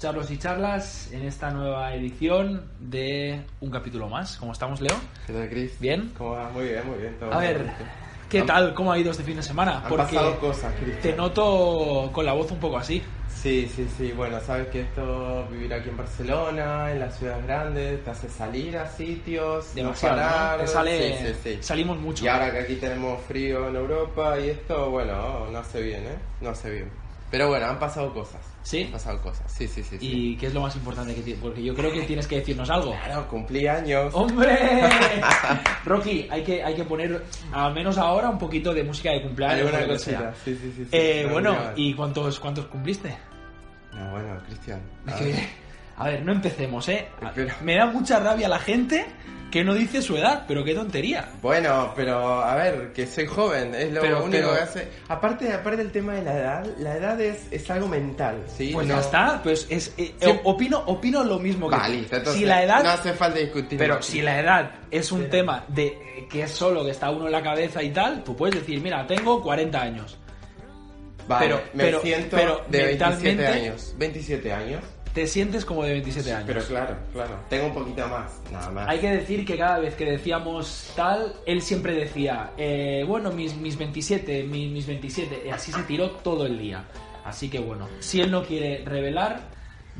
charlos y charlas, en esta nueva edición de un capítulo más. ¿Cómo estamos, Leo? ¿Qué tal, Chris? ¿Bien? ¿Cómo va? Muy bien, muy bien. todo A ver, bien. ¿qué Han- tal? ¿Cómo ha ido este fin de semana? Han pasado cosas, Cristian. te noto con la voz un poco así. Sí, sí, sí. Bueno, sabes que esto, vivir aquí en Barcelona, en las ciudades grandes, te hace salir a sitios, Demasiado, no ¿no? parar. Te sale- Sí, sí, sí. Salimos mucho. Y ahora que aquí tenemos frío en Europa y esto, bueno, no hace bien, ¿eh? No hace bien. Pero bueno, han pasado cosas. ¿Sí? Han pasado cosas. Sí, sí, sí. sí. ¿Y qué es lo más importante que tiene? Porque yo creo que tienes que decirnos algo. Claro, cumplí años. ¡Hombre! Rocky, hay que, hay que poner, al menos ahora, un poquito de música de cumpleaños. Alguna cosita. Sí, sí, sí. sí. Eh, No, bueno. ¿y cuántos, cuántos cumpliste? No, bueno, Cristian. A a ver, no empecemos, ¿eh? Pero- Me da mucha rabia la gente que no dice su edad, pero qué tontería. Bueno, pero a ver, que soy joven, es lo Pero- único pero- que hace. Aparte, aparte del tema de la edad, la edad es, es algo mental, ¿sí? Pues No- ya está, pues es, eh, Sí. opino, opino lo mismo que Va, tú. listo, entonces si la edad, no hace falta discutir. pero si la edad es un tema de eh, que es solo que está uno en la cabeza y tal, tú puedes decir, mira, tengo 40 años. Vale, pero- me pero- siento pero de 27 mentalmente- años. 27 años. Te sientes como de 27 años. Pero claro, claro. Tengo un poquito más, nada más. Hay que decir que cada vez que decíamos tal, él siempre decía, eh, bueno, mis, mis 27, mis, mis 27, y así se tiró todo el día. Así que bueno, si él no quiere revelar,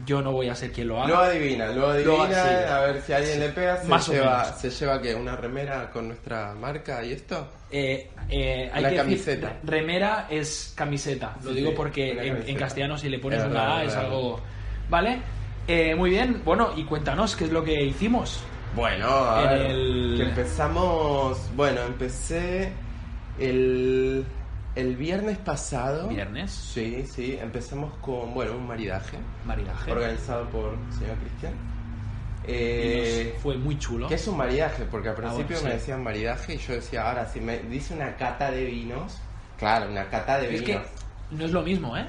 yo no voy a ser quien lo haga. Lo adivina, lo adivina, sí. a ver si alguien le pega, se Más o lleva, menos. se lleva que una remera con nuestra marca y esto. Eh, eh, hay Una que camiseta. decir, remera es camiseta. Lo Sí, digo sí, porque en, en castellano si le pones Es una verdad, A es es verdad. algo... ¿Vale? Eh, muy bien, bueno, y cuéntanos qué es lo que hicimos. Bueno, a En ver, el- que empezamos, bueno, empecé el, el viernes pasado. Viernes, Sí, sí, empezamos con, bueno, un maridaje maridaje. organizado por el señor Cristian. Eh, fue muy chulo. ¿Qué es un maridaje? Porque al principio bueno, me sí. decían maridaje y yo decía, ahora si me dice una cata de vinos, claro, una cata de Es que vinos. no es lo mismo, ¿eh?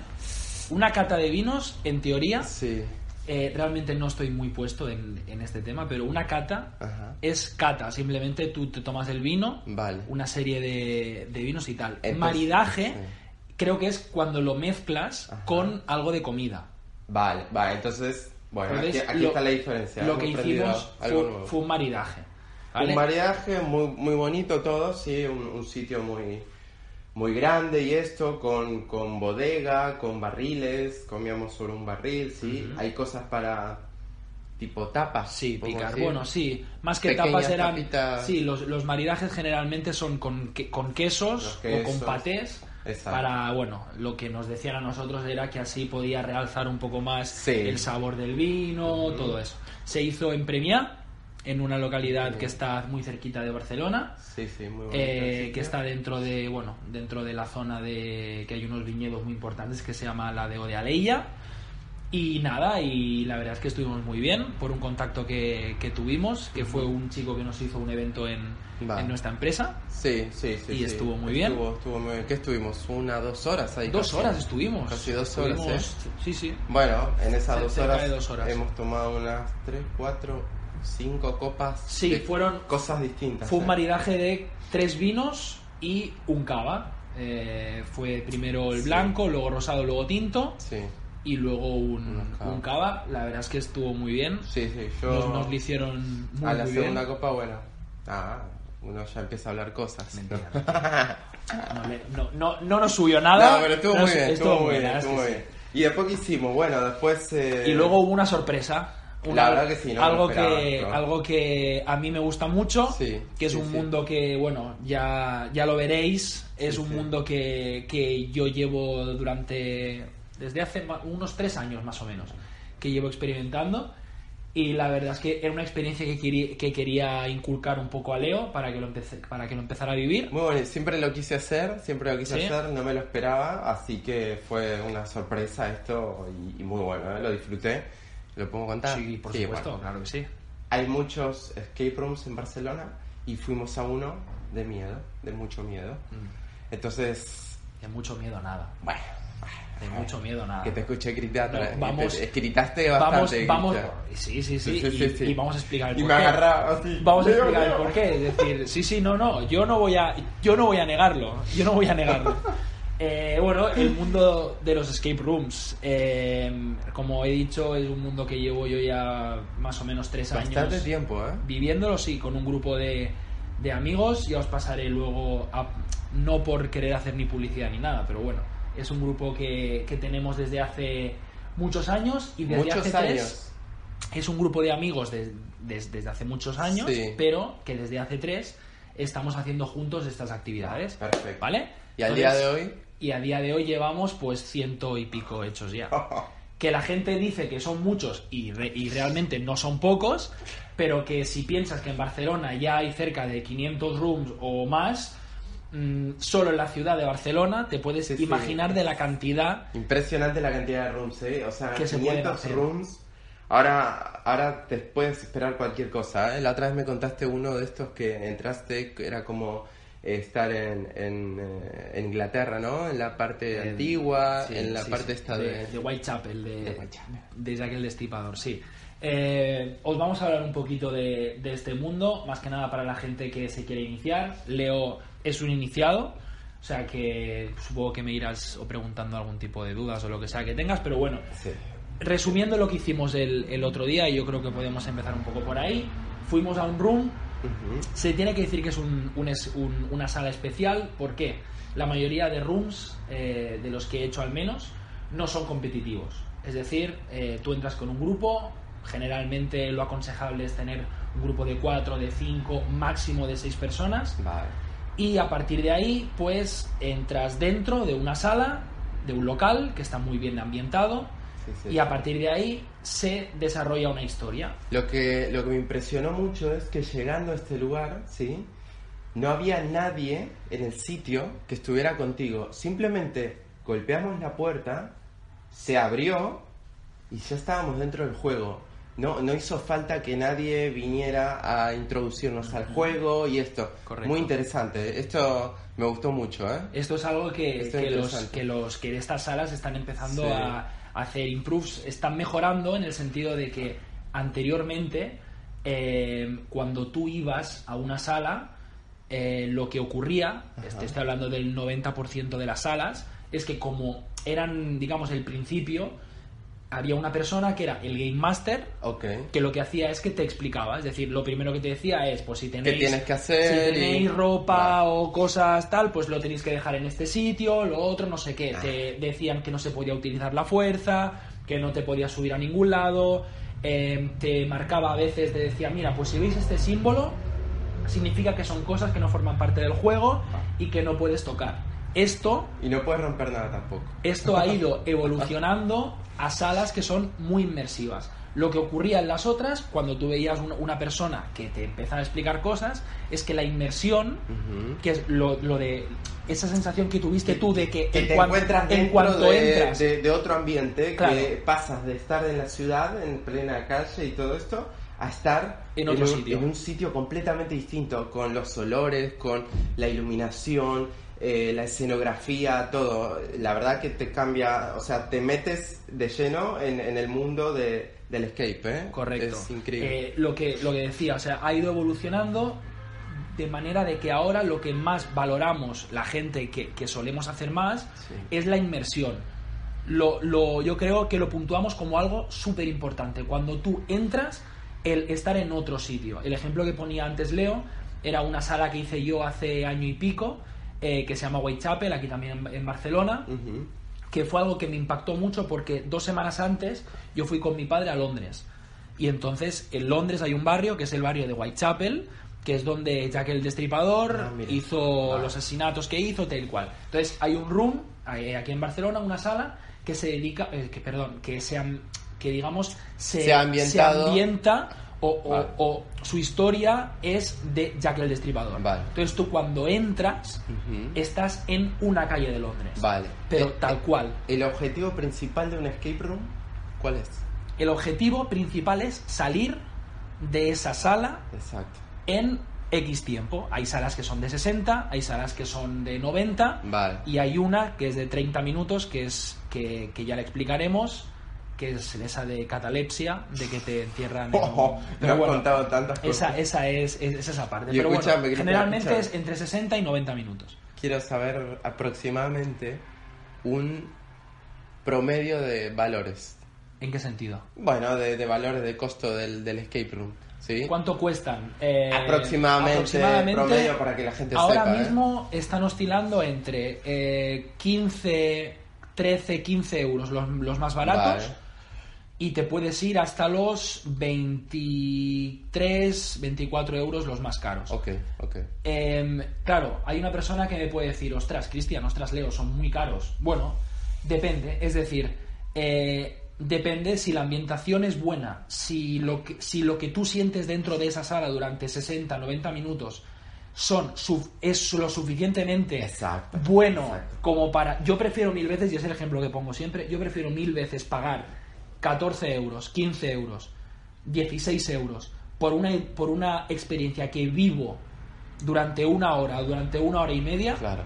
Una cata de vinos, en teoría, Sí, eh, realmente no estoy muy puesto en, en este tema, pero una cata ajá. es cata. Simplemente tú te tomas el vino, Vale. una serie de, de vinos y tal. Entonces, Maridaje sí. creo que es cuando lo mezclas Ajá. con algo de comida. Vale, vale, entonces, bueno, aquí, Entonces, aquí lo- está la diferencia. Lo que hicimos fue, un maridaje. ¿vale? Un maridaje muy, muy bonito todo, sí, un, un sitio muy, muy grande y esto, con, con bodega, con barriles, comíamos sobre un barril, sí. Hay cosas para tipo tapas. Sí, picar. decir. Bueno, sí. Más que Pequeñas tapas eran. tapitas. Sí, los, los maridajes generalmente son con, con quesos o con patés. Exacto. Para, bueno, lo que nos decían a nosotros era que así podía realzar un poco más Sí. el sabor del vino, todo eso. Se hizo en Premià, en una localidad que está muy cerquita de Barcelona. Sí, sí, muy bonito. eh, que está dentro de bueno dentro de la zona de que hay unos viñedos muy importantes que se llama la de Odealeia y nada y la verdad es que estuvimos muy bien por un contacto que, que tuvimos que fue un chico que nos hizo un evento en, en nuestra empresa Sí, sí, sí. y sí. estuvo muy bien. Estuvo, estuvo muy bien. ¿Qué estuvimos? Una, dos horas ahí. dos casi. horas estuvimos Casi dos horas, Estuvimos- ¿eh? sí sí Bueno, en esas dos horas, dos horas. hemos tomado unas tres, cuatro, cinco copas. Sí, de fueron- cosas distintas. Fue un ¿eh? maridaje de tres vinos y un cava. Eh, fue primero el Sí. blanco, luego rosado, luego tinto Sí, y luego un, un cava. La verdad es que estuvo muy bien. sí, sí. Yo Nos, nos lo hicieron muy, a la muy segunda bien. copa, bueno, ah, uno ya empieza a hablar cosas. Mentira. No, le- no, no, no nos subió nada. no, pero estuvo muy bien, estuvo muy bien, verdad estuvo muy que bien. Y después qué hicimos, bueno, después... eh. Y luego hubo una sorpresa. Una- La verdad que sí, no algo, esperaba, que, algo que a mí me gusta mucho, Sí, que es sí, un mundo que, bueno, ya, ya lo veréis, es un mundo que, que yo llevo durante, desde hace unos tres años más o menos, que llevo experimentando. Y la verdad es que era una experiencia que quería, que quería inculcar un poco a Leo para que lo, empece- para que lo empezara a vivir. Muy bonito, siempre lo quise hacer, siempre lo quise Sí. hacer, no me lo esperaba, así que fue una sorpresa esto y, y muy bueno, ¿eh? lo disfruté. ¿Lo puedo contar? Sí, por Sí, supuesto, bueno. claro que sí. Hay muchos escape rooms en Barcelona y fuimos a uno de miedo, de mucho miedo. Mm. Entonces, De mucho miedo nada. bueno, De mucho miedo nada. que te escuché gritar, No, vamos- te- gritaste Vamos, bastante. vamos. Cristian. Sí, sí, sí. Sí, y, sí, sí. y vamos a explicar el Y me qué. agarraba así. Vamos a explicar el Leo. por qué. Es decir, sí, sí, no, no. Yo no voy a, yo no voy a negarlo. Yo no voy a negarlo. Eh, bueno, el mundo de los escape rooms, eh, como he dicho, es un mundo que llevo yo ya más o menos tres Bastante años tiempo, ¿eh? viviéndolo, sí, con un grupo de, de amigos. Ya os pasaré luego, a- no por querer hacer ni publicidad ni nada, pero bueno, es un grupo que, que tenemos desde hace muchos años y desde Muchos hace años. tres es un grupo de amigos des- desde hace muchos años, Sí. pero que desde hace tres estamos haciendo juntos estas actividades. Perfecto. ¿Vale? Y al día de hoy, Y a día de hoy llevamos pues ciento y pico hechos ya. Que la gente dice que son muchos y, re- y realmente no son pocos, pero que si piensas que en Barcelona ya hay cerca de 500 rooms o más, mm, solo en la ciudad de Barcelona te puedes Sí, sí. imaginar de la cantidad impresionante la cantidad de rooms, ¿eh? O sea, Que se pueden 500 hacer. rooms. Ahora, ahora te puedes esperar cualquier cosa, ¿eh? La otra vez me contaste uno de estos que entraste, que era como estar en, en, eh, en Inglaterra, ¿no? En la parte antigua, sí, en la sí, parte sí, esta de, de... Whitechapel, de, de Whitechapel. de Jack el Destripador, sí. Eh, os vamos a hablar un poquito de, de este mundo, más que nada para la gente que se quiere iniciar. Leo es un iniciado, o sea que supongo que me irás o preguntando algún tipo de dudas o lo que sea que tengas, pero bueno, resumiendo lo que hicimos el, el otro día, y yo creo que podemos empezar un poco por ahí. Fuimos a un room, Se tiene que decir que es, un- un es- un- una sala especial porque la mayoría de rooms, eh, de los que he hecho al menos, no son competitivos. Es decir, eh, tú entras con un grupo, generalmente lo aconsejable es tener un grupo de 4, de 5, máximo de 6 personas, Vale. y a partir de ahí, pues entras dentro de una sala, de un local que está muy bien ambientado, Sí, sí. y a partir de ahí se desarrolla una historia. Lo que, lo que me impresionó mucho es que llegando a este lugar, ¿sí? No había nadie en el sitio que estuviera contigo. Simplemente golpeamos la puerta, se abrió y ya estábamos dentro del juego. No, no hizo falta que nadie viniera a introducirnos al juego y esto. Correcto. Muy interesante. Esto me gustó mucho, ¿eh? Esto es algo que, que los, que los que de estas salas están empezando Sí. a hacer improves, están mejorando en el sentido de que anteriormente, eh, cuando tú ibas a una sala, eh, lo que ocurría, este, estoy hablando del 90% de las salas, es que como eran, digamos, el principio, había una persona que era el Game Master, que lo que hacía es que te explicaba, es decir, lo primero que te decía es, pues si tenéis, tienes que hacer si tenéis y- ropa o cosas tal, pues lo tenéis que dejar en este sitio, lo otro, no sé Ah. qué. Te decían que no se podía utilizar la fuerza, que no te podías subir a ningún lado, eh, te marcaba a veces, te decía, mira, pues si veis este símbolo, significa que son cosas que no forman parte del juego y que no puedes tocar. Esto Y no puedes romper nada tampoco. esto ha ido evolucionando a salas que son muy inmersivas. Lo que ocurría en las otras, cuando tú veías una, persona que te empezaba a explicar cosas, es que la inmersión, Ujú. que es lo, lo de esa sensación que tuviste tú de que, que en, te cuan- encuentras en cuanto de, entras, de- de otro ambiente, Claro. que pasas de estar en la ciudad, en plena calle y todo esto, a estar En otro un, sitio. en un sitio completamente distinto, con los olores, con la iluminación, eh, la escenografía, todo. La verdad que te cambia, o sea, te metes de lleno en, en el mundo de, del escape, ¿eh? Correcto. Es increíble. Eh, lo, que, lo que decía, o sea, ha ido evolucionando de manera de que ahora lo que más valoramos la gente que, que solemos hacer más Sí. es la inmersión. Lo, lo- yo creo que lo puntuamos como algo súper importante. Cuando tú entras, el estar en otro sitio. El ejemplo que ponía antes Leo era una sala que hice yo hace año y pico, eh, que se llama Whitechapel, aquí también en- en Barcelona que fue algo que me impactó mucho porque dos semanas antes yo fui con mi padre a Londres. Y entonces en Londres hay un barrio que es el barrio de Whitechapel, que es donde Jack el Destripador Ah, hizo Ah. los asesinatos que hizo, tal cual. Entonces hay un room eh, aquí en Barcelona, una sala que se dedica, eh, que perdón, que se que digamos se, Se ha ambientado- se ambienta o, o- Vale. o su historia es de Jack el Destripador. Vale. Entonces tú cuando entras estás en una calle de Londres. Vale. Pero tal cual. ¿El objetivo principal de un escape room cuál es? El objetivo principal es salir de esa sala Exacto. en X tiempo. Hay salas que son de 60, hay salas que son de 90 Vale. y hay una que es de 30 minutos que es que, que ya le explicaremos que es esa de catalepsia, de que te encierran en- Oh, me Pero has bueno, contado tantas cosas. esa, esa es, es- es esa parte. Pero bueno, generalmente es entre 60 y 90 minutos. quiero saber aproximadamente un promedio de valores. ¿En qué sentido? Bueno, de, de valores de costo del, del escape room. ¿sí? ¿Cuánto cuestan? Eh, aproximadamente, promedio para que la gente ahora sepa. ¿eh? mismo están oscilando entre eh, 15, 13, 15 euros los, los más baratos. Vale. Y te puedes ir hasta los 23, 24 euros los más caros. Ok, ok. Em, claro, hay una persona que me puede decir, ostras, Cristian, ostras, Leo, son muy caros. Bueno, depende, es decir, eh, depende si la ambientación es buena, si lo, que, si lo que tú sientes dentro de esa sala durante 60, 90 minutos son es lo suficientemente Exacto, bueno exacto. como para... Yo prefiero mil veces, y es el ejemplo que pongo siempre, yo prefiero mil veces pagar 14 euros, 15 euros, 16 euros por una, por una experiencia que vivo durante una hora, durante una hora y media, Claro.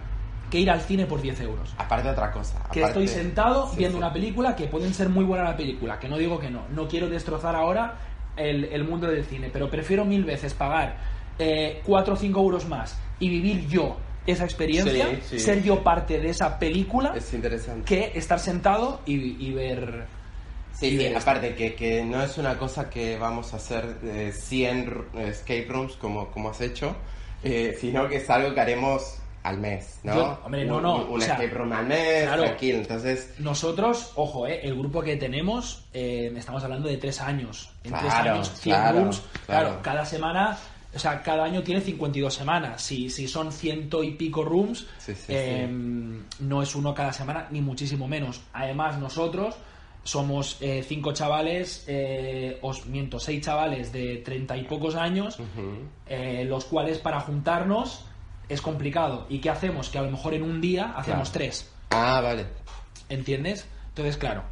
que ir al cine por 10 euros. Aparte otra cosa. Que estoy sentado Sí, viendo sí. una película que pueden ser muy buena la película, que no digo que no. No quiero destrozar ahora el, el mundo del cine, pero prefiero mil veces pagar 4 o 5 euros más y vivir yo esa experiencia, sí. ser yo parte de esa película, Es interesante. que estar sentado y, y ver... Sí, sí, aparte que, que no es una cosa que vamos a hacer eh, 100 r- escape rooms como, como has hecho, eh, sino que es algo que haremos al mes, ¿no? Yo- hombre, no, no, Un, un o sea, escape room al mes, claro. tranquilo. Entonces, Nosotros, ojo, eh, el grupo que tenemos, eh, estamos hablando de tres años. En tres Claro, años, 100 claro, rooms. Claro, cada semana, o sea, cada año tiene 52 semanas. Si, si son ciento y pico rooms, Sí, sí, eh, no es uno cada semana, ni muchísimo menos. Además, nosotros somos eh, cinco chavales, eh, os miento, seis chavales de treinta y pocos años, eh, los cuales para juntarnos es complicado. ¿Y qué hacemos? Que a lo mejor en un día hacemos Claro. tres. ah, vale. ¿Entiendes? Entonces, claro.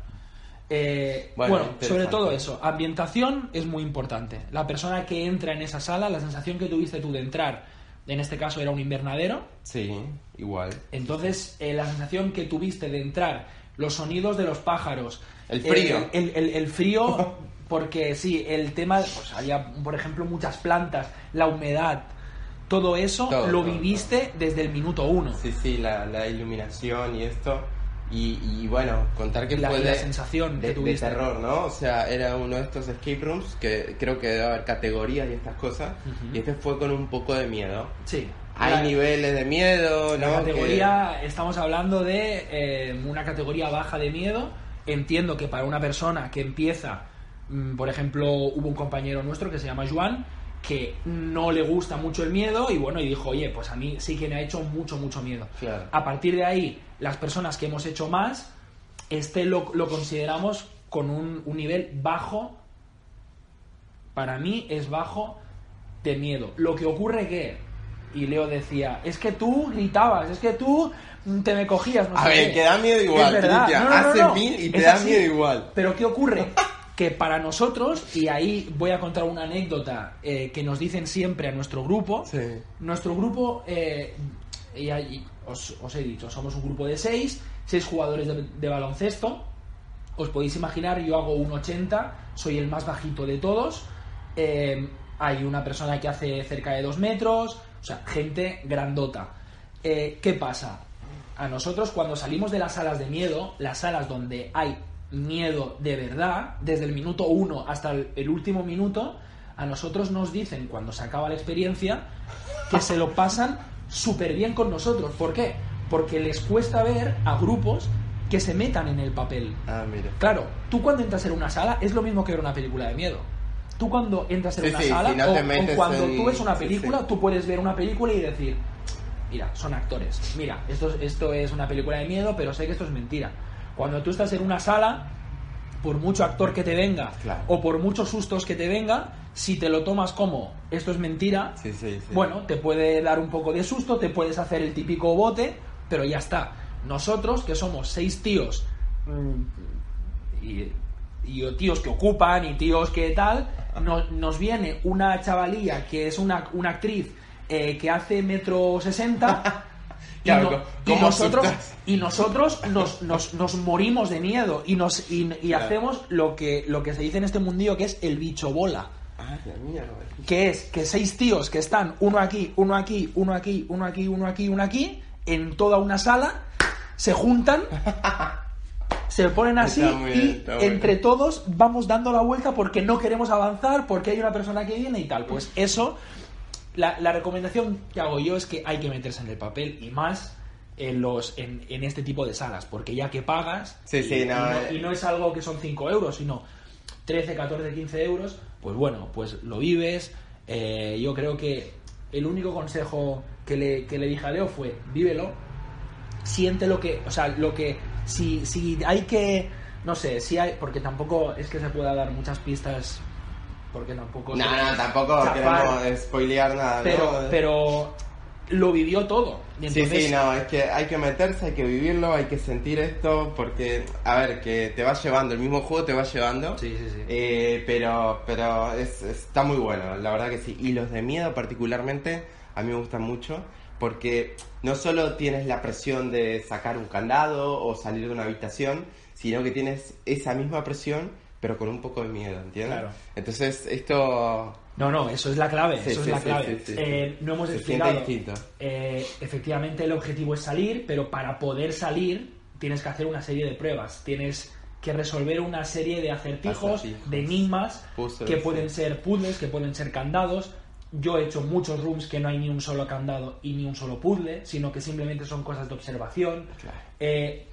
Eh, Bueno, sobre todo eso, ambientación es muy importante. La persona que entra en esa sala, la sensación que tuviste tú de entrar, en este caso era un invernadero, Sí, igual. entonces la sensación que tuviste de entrar, los sonidos de los pájaros, El frío. el, el- el- el frío, porque sí, el tema, pues había, por ejemplo, muchas plantas, la humedad, todo eso Todo, lo todo, viviste desde el minuto uno. Sí, sí, la, la iluminación y esto. Y, y bueno, contar que La- fue la de, sensación que de, de tuviste. terror, ¿no? O sea, era uno de estos escape rooms que creo que debe haber categorías y estas cosas. Ujú. Y este fue con un poco de miedo. Sí. Hay La- niveles de miedo, ¿no? La categoría, estamos hablando de eh, una categoría baja de miedo. Entiendo que para una persona que empieza, mm, por ejemplo, hubo un compañero nuestro que se llama Juan, que no le gusta mucho el miedo y bueno, y dijo, oye, pues a mí sí que me ha hecho mucho, mucho miedo. Claro. A partir de ahí, las personas que hemos hecho más, este lo, lo consideramos con un, un nivel bajo, para mí es bajo de miedo. Lo que ocurre que, y Leo decía, es que tú gritabas, es que tú mm, te me cogías. No A sé ver, qué". que da miedo igual, Es verdad. No, no, no, Hace mil y te Es da así. miedo igual. Pero ¿qué ocurre? que para nosotros, y ahí voy a contar una anécdota eh, que nos dicen siempre a nuestro grupo, Sí. nuestro grupo, eh, y os, os he dicho, somos un grupo de seis, seis jugadores de, de baloncesto. Os podéis imaginar, yo hago un 80, soy el más bajito de todos. eh, hay una persona que hace cerca de dos metros, o sea, gente grandota. Eh, ¿Qué pasa? A nosotros cuando salimos de las salas de miedo, las salas donde hay miedo de verdad, desde el minuto uno hasta el, el último minuto, a nosotros nos dicen cuando se acaba la experiencia que se lo pasan súper bien con nosotros. ¿Por qué? Porque les cuesta ver a grupos que se metan en el papel. Ah, mira. Claro, tú cuando entras en una sala es lo mismo que ver una película de miedo. Tú cuando entras en Sí, una sí, sala si no o, cuando en- tú ves una película, sí. tú puedes ver una película y decir, mira, son actores. Mira, esto, esto es una película de miedo, pero sé que esto es mentira. Cuando tú estás en una sala, por mucho actor que te venga Claro. o por muchos sustos que te venga, si te lo tomas como esto es mentira, Sí, sí, sí. bueno, te puede dar un poco de susto, te puedes hacer el típico bote, pero ya está. Nosotros, que somos seis tíos mm, y, y tíos que ocupan y tíos que tal, no- nos viene una chavalilla que es una, una actriz eh, que hace metro sesenta. Y, Claro, no- y ¿cómo nosotros, y nosotros nos, nos, nos morimos de miedo y, nos, y, y Claro. hacemos lo que, lo que se dice en este mundillo que es el bicho bola Ah, que es que seis tíos que están uno aquí, uno aquí, uno aquí, uno aquí, uno aquí, uno aquí, en toda una sala, se juntan, se ponen así bien, y entre bien. todos vamos dando la vuelta porque no queremos avanzar, porque hay una persona que viene y tal. Pues eso, la, la recomendación que hago yo es que hay que meterse en el papel y más en, los, en, en este tipo de salas, porque ya que pagas, Sí, y, sí, y no, no, eh. y no es algo que son 5 euros, sino 13, 14, 15 euros, pues bueno, pues lo vives. Eh, yo creo que el único consejo que le, que le dije a Leo fue, vívelo, siente lo que, o sea, lo que, si, si hay que, no sé, si hay, porque tampoco es que se pueda dar muchas pistas, porque tampoco... No, no, tampoco chafar, queremos spoilear nada, pero, ¿no? pero lo vivió todo. Y Sí, entonces, sí, no, es que hay que meterse, hay que vivirlo, hay que sentir esto, porque, a ver, que te va llevando, el mismo juego te va llevando, Sí, sí, sí. eh, pero, pero es- está muy bueno, la verdad que sí. Y los de miedo particularmente, a mí me gustan mucho, porque no solo tienes la presión de sacar un candado o salir de una habitación, sino que tienes esa misma presión, pero con un poco de miedo, ¿entiendes? Claro. Entonces, esto... No, no, eso es la clave, Sí, eso sí, es la sí, clave. Eh, no hemos Se explicado. Eh, efectivamente, el objetivo es salir, pero para poder salir tienes que hacer una serie de pruebas. Tienes que resolver una serie de acertijos, Acertijos. de enigmas, Puzzles, que pueden ser puzzles, que pueden ser candados. Yo he hecho muchos rooms que no hay ni un solo candado y ni un solo puzzle, sino que simplemente son cosas de observación. Claro. Eh,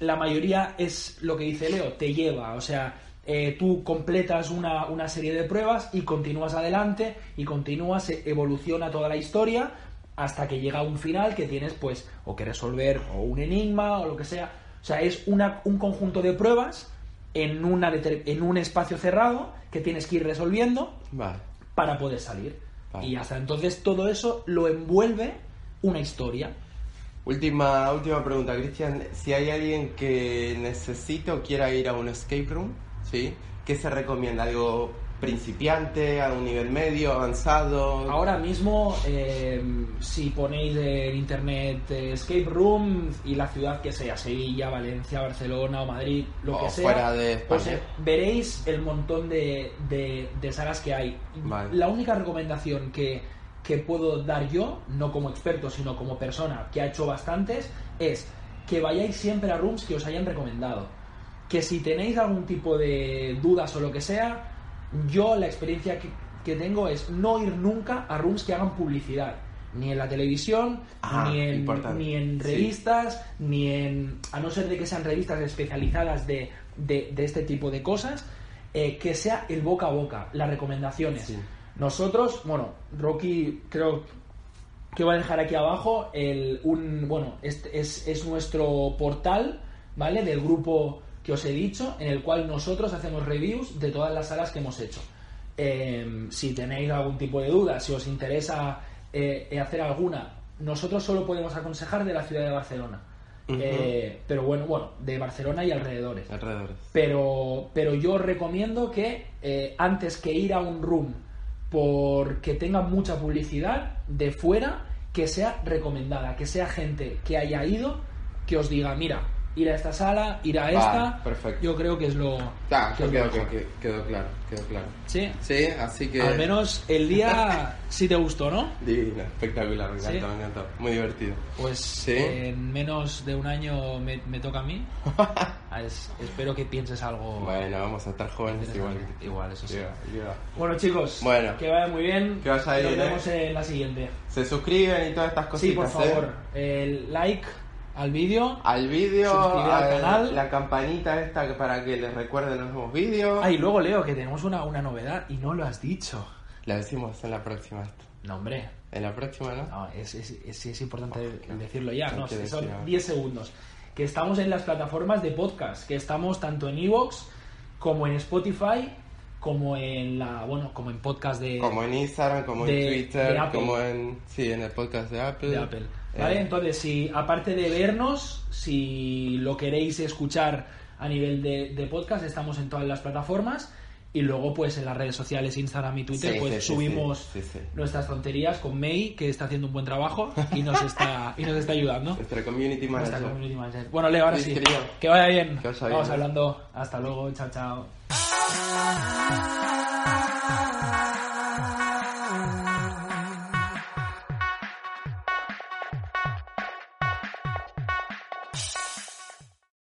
la mayoría es lo que dice Leo, te lleva, o sea, eh, tú completas una, una serie de pruebas y continúas adelante y continúas, se evoluciona toda la historia hasta que llega a un final que tienes pues o que resolver o un enigma o lo que sea. O sea, es una, un conjunto de pruebas en, una en un espacio cerrado que tienes que ir resolviendo Vale. Para poder salir. Vale. Y hasta entonces todo eso lo envuelve una historia. Última, última pregunta, Cristian. Si hay alguien que necesite o quiera ir a un escape room, ¿sí? ¿Qué se recomienda? ¿Algo principiante, a un nivel medio, avanzado? Ahora mismo, eh, si ponéis en internet eh, escape room y la ciudad que sea, Sevilla, Valencia, Barcelona o Madrid, lo O que sea, fuera de España. pues, eh, veréis el montón de, de- de salas que hay. Vale. La única recomendación que, que puedo dar yo, no como experto, sino como persona que ha hecho bastantes, es que vayáis siempre a rooms que os hayan recomendado. Que si tenéis algún tipo de dudas o lo que sea, yo la experiencia que, que tengo es no ir nunca a rooms que hagan publicidad. Ni en la televisión, Ah, ni, en, ni en Sí. revistas, ni en. a no ser de que sean revistas especializadas de, de- de este tipo de cosas, eh, que sea el boca a boca, las recomendaciones. Sí. Nosotros, bueno, Rocky creo que va a dejar aquí abajo el, un, bueno, este es, es nuestro portal, ¿vale? Del grupo que os he dicho, en el cual nosotros hacemos reviews de todas las salas que hemos hecho. Eh, si tenéis algún tipo de duda, si os interesa eh, hacer alguna, nosotros solo podemos aconsejar de la ciudad de Barcelona. Eh, pero bueno, bueno, de Barcelona y alrededores. Alrededores. Pero, pero yo os recomiendo que eh, antes que ir a un room porque tenga mucha publicidad de fuera, que sea recomendada, que sea gente que haya ido, que os diga, mira, ir a esta sala, ir a Vale, esta. perfecto. Yo creo que es lo. Ah, que es lo quedó, claro, quedó claro. Sí. Sí, así que... Al menos el día sí te gustó, ¿no? Divino, espectacular, me Sí. encantó, me encantó. Muy divertido. Pues Sí. en menos de un año me, me toca a mí. Ah, es- espero que pienses algo. Bueno, vamos a estar jóvenes igual. Igual, eso sí. Yeah, yeah. Bueno, chicos, Bueno. que vaya muy bien. Que vaya Nos ¿eh? vemos en la siguiente. Se suscriben y todas estas Sí, cositas, por ¿eh? favor, el like al vídeo. Al vídeo, al a canal. la campanita esta para que les recuerden los nuevos vídeos. Ah, y luego Leo, que tenemos una, una novedad y no lo has dicho. La decimos en la próxima. No, hombre. En la próxima, ¿no? No, es, es, es- es importante decirlo ya, ¿no? Son decir ahora. 10 segundos. Que estamos en las plataformas de podcast, que estamos tanto en Evox como en Spotify, como en la, bueno, como en podcast de, Como en Instagram, como de- en Twitter, como en... Sí, en el podcast de Apple. de Apple. ¿Vale? Eh, Entonces, si aparte de vernos, si lo queréis escuchar a nivel de, de podcast, estamos en todas las plataformas. Y luego, pues en las redes sociales, Instagram y Twitter, Sí, pues sí, subimos sí, nuestras tonterías con May, que está haciendo un buen trabajo y nos está, y nos está ayudando. Nuestra community manager. community manager. Bueno, Leo, ahora Sí, querido. Que vaya bien. Que Vamos hablando. Hasta luego. Chao, chao.